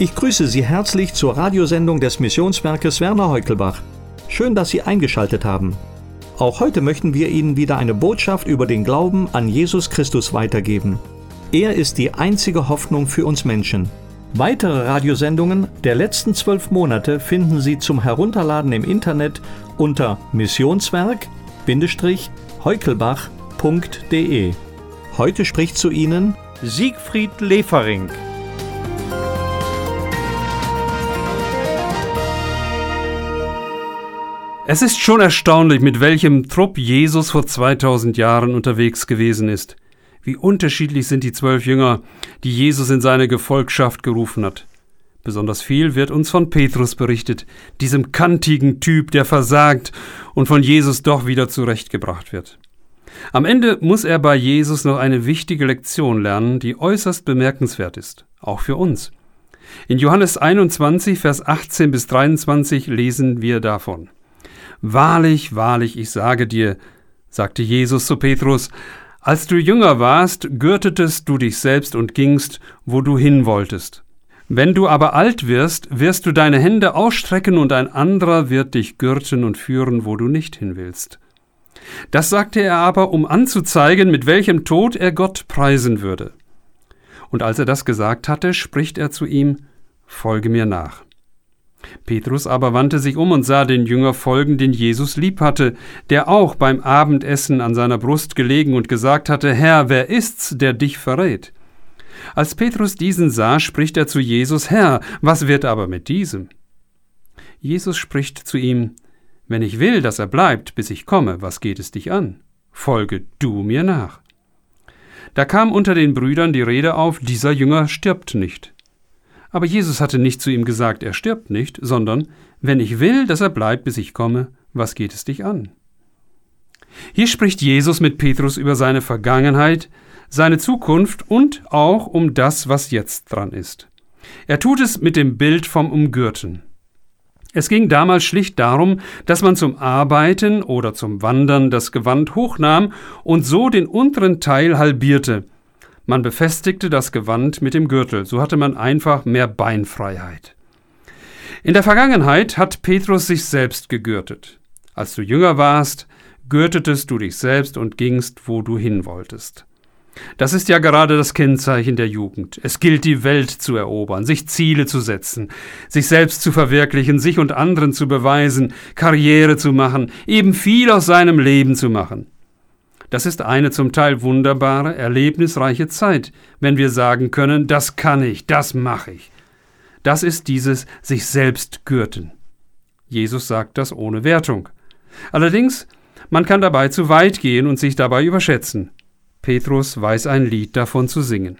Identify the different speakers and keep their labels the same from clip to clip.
Speaker 1: Ich grüße Sie herzlich zur Radiosendung des Missionswerkes Werner Heukelbach. Schön, dass Sie eingeschaltet haben. Auch heute möchten wir Ihnen wieder eine Botschaft über den Glauben an Jesus Christus weitergeben. Er ist die einzige Hoffnung für uns Menschen. Weitere Radiosendungen der letzten zwölf Monate finden Sie zum Herunterladen im Internet unter missionswerk-heukelbach.de. Heute spricht zu Ihnen Siegfried Lefering.
Speaker 2: Es ist schon erstaunlich, mit welchem Trupp Jesus vor 2000 Jahren unterwegs gewesen ist. Wie unterschiedlich sind die zwölf Jünger, die Jesus in seine Gefolgschaft gerufen hat. Besonders viel wird uns von Petrus berichtet, diesem kantigen Typ, der versagt und von Jesus doch wieder zurechtgebracht wird. Am Ende muss er bei Jesus noch eine wichtige Lektion lernen, die äußerst bemerkenswert ist, auch für uns. In Johannes 21, Vers 18 bis 23 lesen wir davon. Wahrlich, wahrlich, ich sage dir, sagte Jesus zu Petrus, als du jünger warst, gürtetest du dich selbst und gingst, wo du hin wolltest. Wenn du aber alt wirst, wirst du deine Hände ausstrecken und ein anderer wird dich gürten und führen, wo du nicht hin willst. Das sagte er aber, um anzuzeigen, mit welchem Tod er Gott preisen würde. Und als er das gesagt hatte, spricht er zu ihm, Folge mir nach. Petrus aber wandte sich um und sah den Jünger folgen, den Jesus lieb hatte, der auch beim Abendessen an seiner Brust gelegen und gesagt hatte, Herr, wer ist's, der dich verrät? Als Petrus diesen sah, spricht er zu Jesus, Herr, was wird aber mit diesem? Jesus spricht zu ihm, Wenn ich will, dass er bleibt, bis ich komme, was geht es dich an? Folge du mir nach. Da kam unter den Brüdern die Rede auf, dieser Jünger stirbt nicht. Aber Jesus hatte nicht zu ihm gesagt, er stirbt nicht, sondern wenn ich will, dass er bleibt, bis ich komme, was geht es dich an? Hier spricht Jesus mit Petrus über seine Vergangenheit, seine Zukunft und auch um das, was jetzt dran ist. Er tut es mit dem Bild vom Umgürten. Es ging damals schlicht darum, dass man zum Arbeiten oder zum Wandern das Gewand hochnahm und so den unteren Teil halbierte, man befestigte das Gewand mit dem Gürtel, so hatte man einfach mehr Beinfreiheit. In der Vergangenheit hat Petrus sich selbst gegürtet. Als du jünger warst, gürtetest du dich selbst und gingst, wo du hin wolltest. Das ist ja gerade das Kennzeichen der Jugend. Es gilt, die Welt zu erobern, sich Ziele zu setzen, sich selbst zu verwirklichen, sich und anderen zu beweisen, Karriere zu machen, eben viel aus seinem Leben zu machen. Das ist eine zum Teil wunderbare, erlebnisreiche Zeit, wenn wir sagen können, das kann ich, das mache ich. Das ist dieses sich selbst gürten. Jesus sagt das ohne Wertung. Allerdings, man kann dabei zu weit gehen und sich dabei überschätzen. Petrus weiß ein Lied davon zu singen.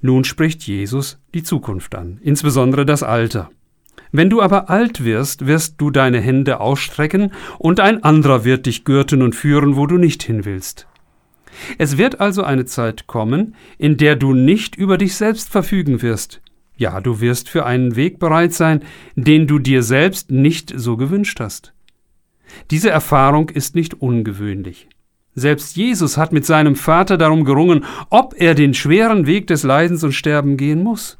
Speaker 2: Nun spricht Jesus die Zukunft an, insbesondere das Alter. Wenn du aber alt wirst, wirst du deine Hände ausstrecken, und ein anderer wird dich gürten und führen, wo du nicht hin willst. Es wird also eine Zeit kommen, in der du nicht über dich selbst verfügen wirst. Ja, du wirst für einen Weg bereit sein, den du dir selbst nicht so gewünscht hast. Diese Erfahrung ist nicht ungewöhnlich. Selbst Jesus hat mit seinem Vater darum gerungen, ob er den schweren Weg des Leidens und Sterben gehen muss.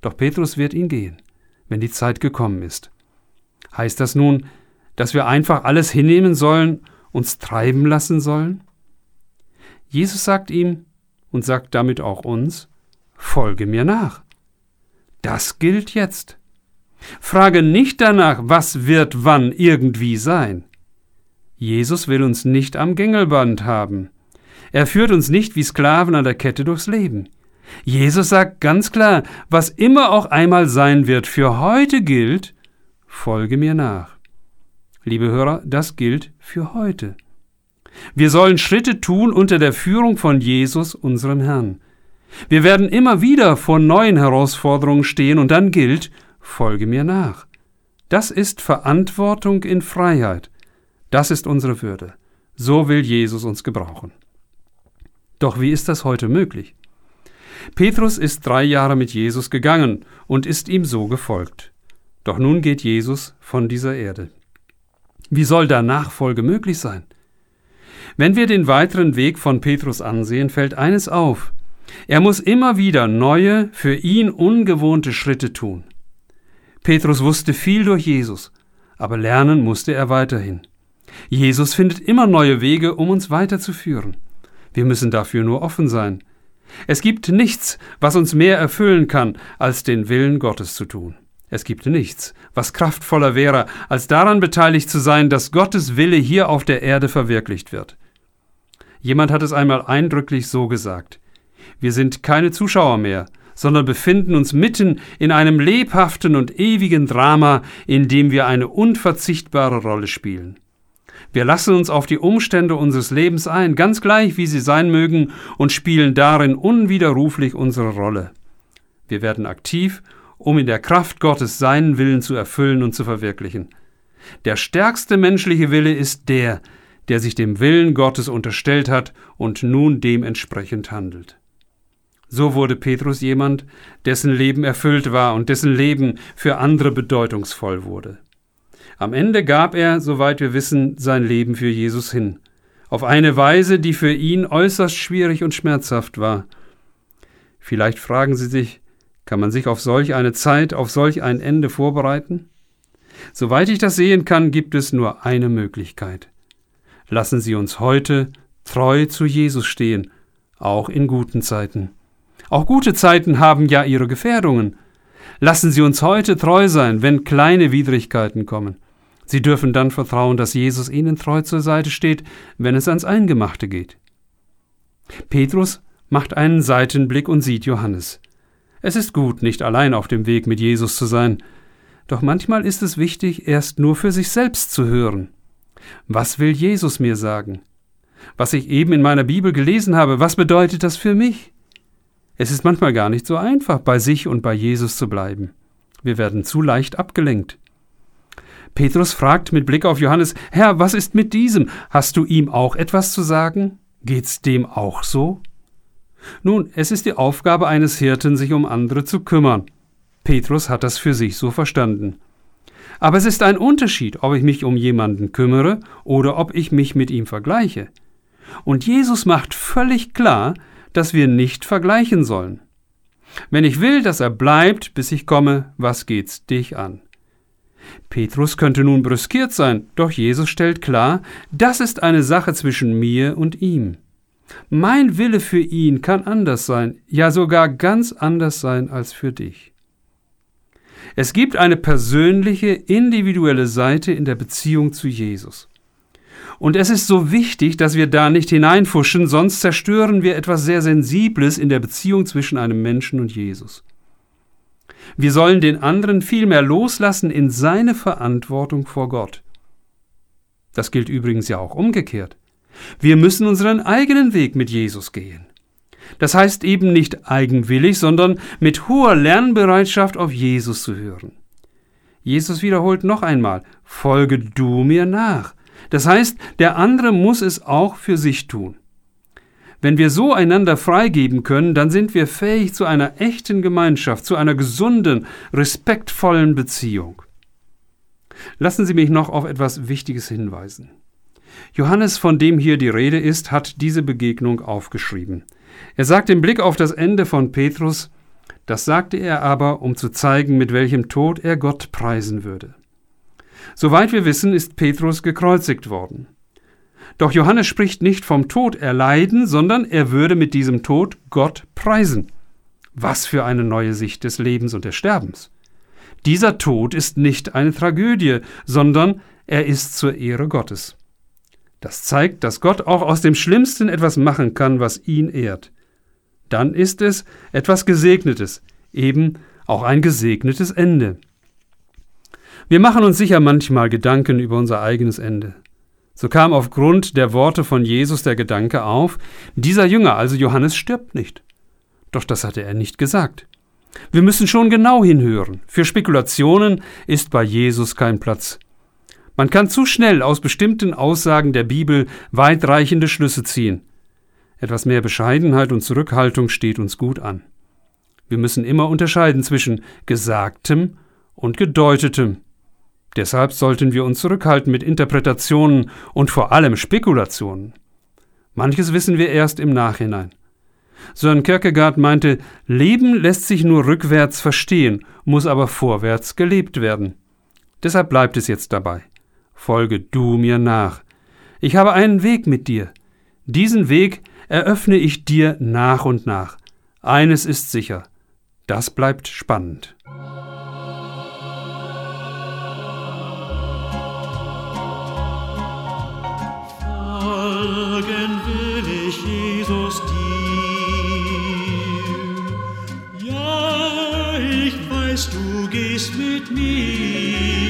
Speaker 2: Doch Petrus wird ihn gehen wenn die Zeit gekommen ist. Heißt das nun, dass wir einfach alles hinnehmen sollen, uns treiben lassen sollen? Jesus sagt ihm und sagt damit auch uns, folge mir nach. Das gilt jetzt. Frage nicht danach, was wird wann irgendwie sein. Jesus will uns nicht am Gängelband haben. Er führt uns nicht wie Sklaven an der Kette durchs Leben. Jesus sagt ganz klar, was immer auch einmal sein wird, für heute gilt, folge mir nach. Liebe Hörer, das gilt für heute. Wir sollen Schritte tun unter der Führung von Jesus, unserem Herrn. Wir werden immer wieder vor neuen Herausforderungen stehen und dann gilt, folge mir nach. Das ist Verantwortung in Freiheit. Das ist unsere Würde. So will Jesus uns gebrauchen. Doch wie ist das heute möglich? Petrus ist drei Jahre mit Jesus gegangen und ist ihm so gefolgt. Doch nun geht Jesus von dieser Erde. Wie soll da Nachfolge möglich sein? Wenn wir den weiteren Weg von Petrus ansehen, fällt eines auf. Er muss immer wieder neue, für ihn ungewohnte Schritte tun. Petrus wusste viel durch Jesus, aber lernen musste er weiterhin. Jesus findet immer neue Wege, um uns weiterzuführen. Wir müssen dafür nur offen sein. Es gibt nichts, was uns mehr erfüllen kann, als den Willen Gottes zu tun. Es gibt nichts, was kraftvoller wäre, als daran beteiligt zu sein, dass Gottes Wille hier auf der Erde verwirklicht wird. Jemand hat es einmal eindrücklich so gesagt. Wir sind keine Zuschauer mehr, sondern befinden uns mitten in einem lebhaften und ewigen Drama, in dem wir eine unverzichtbare Rolle spielen. Wir lassen uns auf die Umstände unseres Lebens ein, ganz gleich wie sie sein mögen, und spielen darin unwiderruflich unsere Rolle. Wir werden aktiv, um in der Kraft Gottes seinen Willen zu erfüllen und zu verwirklichen. Der stärkste menschliche Wille ist der, der sich dem Willen Gottes unterstellt hat und nun dementsprechend handelt. So wurde Petrus jemand, dessen Leben erfüllt war und dessen Leben für andere bedeutungsvoll wurde. Am Ende gab er, soweit wir wissen, sein Leben für Jesus hin, auf eine Weise, die für ihn äußerst schwierig und schmerzhaft war. Vielleicht fragen Sie sich, kann man sich auf solch eine Zeit, auf solch ein Ende vorbereiten? Soweit ich das sehen kann, gibt es nur eine Möglichkeit. Lassen Sie uns heute treu zu Jesus stehen, auch in guten Zeiten. Auch gute Zeiten haben ja ihre Gefährdungen. Lassen Sie uns heute treu sein, wenn kleine Widrigkeiten kommen. Sie dürfen dann vertrauen, dass Jesus ihnen treu zur Seite steht, wenn es ans Eingemachte geht. Petrus macht einen Seitenblick und sieht Johannes. Es ist gut, nicht allein auf dem Weg mit Jesus zu sein, doch manchmal ist es wichtig, erst nur für sich selbst zu hören. Was will Jesus mir sagen? Was ich eben in meiner Bibel gelesen habe, was bedeutet das für mich? Es ist manchmal gar nicht so einfach, bei sich und bei Jesus zu bleiben. Wir werden zu leicht abgelenkt. Petrus fragt mit Blick auf Johannes, Herr, was ist mit diesem? Hast du ihm auch etwas zu sagen? Geht's dem auch so? Nun, es ist die Aufgabe eines Hirten, sich um andere zu kümmern. Petrus hat das für sich so verstanden. Aber es ist ein Unterschied, ob ich mich um jemanden kümmere oder ob ich mich mit ihm vergleiche. Und Jesus macht völlig klar, dass wir nicht vergleichen sollen. Wenn ich will, dass er bleibt, bis ich komme, was geht's dich an? Petrus könnte nun brüskiert sein, doch Jesus stellt klar, das ist eine Sache zwischen mir und ihm. Mein Wille für ihn kann anders sein, ja sogar ganz anders sein als für dich. Es gibt eine persönliche, individuelle Seite in der Beziehung zu Jesus. Und es ist so wichtig, dass wir da nicht hineinfuschen, sonst zerstören wir etwas sehr Sensibles in der Beziehung zwischen einem Menschen und Jesus. Wir sollen den anderen vielmehr loslassen in seine Verantwortung vor Gott. Das gilt übrigens ja auch umgekehrt. Wir müssen unseren eigenen Weg mit Jesus gehen. Das heißt eben nicht eigenwillig, sondern mit hoher Lernbereitschaft auf Jesus zu hören. Jesus wiederholt noch einmal, folge du mir nach. Das heißt, der andere muss es auch für sich tun. Wenn wir so einander freigeben können, dann sind wir fähig zu einer echten Gemeinschaft, zu einer gesunden, respektvollen Beziehung. Lassen Sie mich noch auf etwas Wichtiges hinweisen. Johannes, von dem hier die Rede ist, hat diese Begegnung aufgeschrieben. Er sagt im Blick auf das Ende von Petrus, das sagte er aber, um zu zeigen, mit welchem Tod er Gott preisen würde. Soweit wir wissen, ist Petrus gekreuzigt worden. Doch Johannes spricht nicht vom Tod erleiden, sondern er würde mit diesem Tod Gott preisen. Was für eine neue Sicht des Lebens und des Sterbens. Dieser Tod ist nicht eine Tragödie, sondern er ist zur Ehre Gottes. Das zeigt, dass Gott auch aus dem Schlimmsten etwas machen kann, was ihn ehrt. Dann ist es etwas Gesegnetes, eben auch ein gesegnetes Ende. Wir machen uns sicher manchmal Gedanken über unser eigenes Ende. So kam aufgrund der Worte von Jesus der Gedanke auf, dieser Jünger, also Johannes, stirbt nicht. Doch das hatte er nicht gesagt. Wir müssen schon genau hinhören. Für Spekulationen ist bei Jesus kein Platz. Man kann zu schnell aus bestimmten Aussagen der Bibel weitreichende Schlüsse ziehen. Etwas mehr Bescheidenheit und Zurückhaltung steht uns gut an. Wir müssen immer unterscheiden zwischen Gesagtem und Gedeutetem. Deshalb sollten wir uns zurückhalten mit Interpretationen und vor allem Spekulationen. Manches wissen wir erst im Nachhinein. Sören Kierkegaard meinte, Leben lässt sich nur rückwärts verstehen, muss aber vorwärts gelebt werden. Deshalb bleibt es jetzt dabei. Folge du mir nach. Ich habe einen Weg mit dir. Diesen Weg eröffne ich dir nach und nach. Eines ist sicher, das bleibt spannend.
Speaker 3: Du gehst mit mir.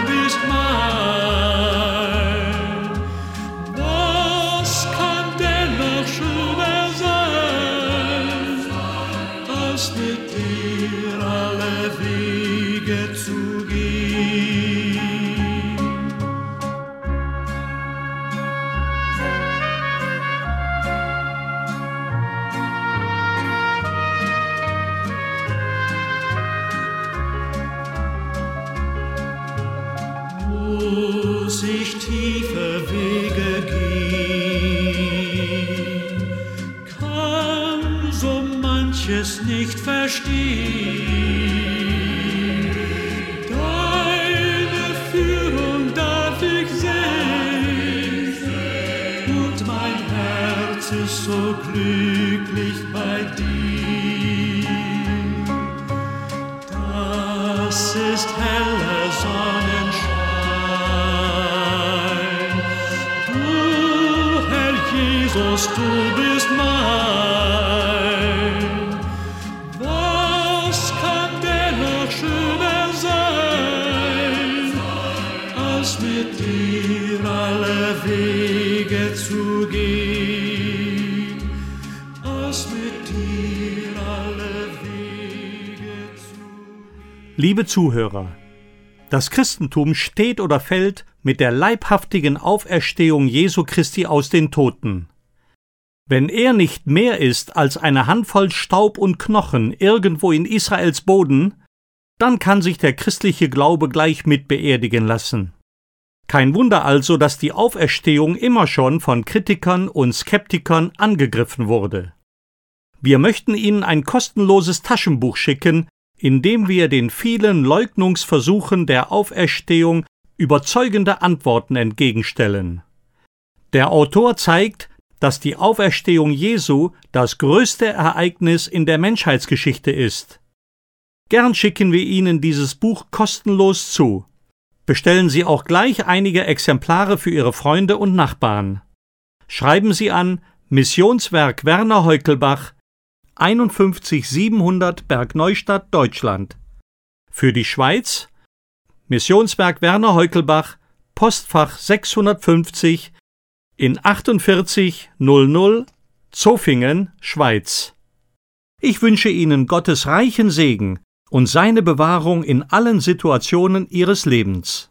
Speaker 3: sich tiefe Wege gehen, kann so manches nicht
Speaker 4: verstehen. Du bist mein. Was kann dennoch schöner sein, als mit dir alle Wege zu gehen.
Speaker 1: Liebe Zuhörer, das Christentum steht oder fällt mit der leibhaftigen Auferstehung Jesu Christi aus den Toten. Wenn er nicht mehr ist als eine Handvoll Staub und Knochen irgendwo in Israels Boden, dann kann sich der christliche Glaube gleich mit beerdigen lassen. Kein Wunder also, dass die Auferstehung immer schon von Kritikern und Skeptikern angegriffen wurde. Wir möchten Ihnen ein kostenloses Taschenbuch schicken, in dem wir den vielen Leugnungsversuchen der Auferstehung überzeugende Antworten entgegenstellen. Der Autor zeigt, dass die Auferstehung Jesu das größte Ereignis in der Menschheitsgeschichte ist. Gern schicken wir Ihnen dieses Buch kostenlos zu. Bestellen Sie auch gleich einige Exemplare für Ihre Freunde und Nachbarn. Schreiben Sie an Missionswerk Werner Heukelbach 51700 Bergneustadt, Deutschland. Für die Schweiz Missionswerk Werner Heukelbach Postfach 650 in 4800 Zofingen, Schweiz. Ich wünsche Ihnen Gottes reichen Segen und seine Bewahrung in allen Situationen Ihres Lebens.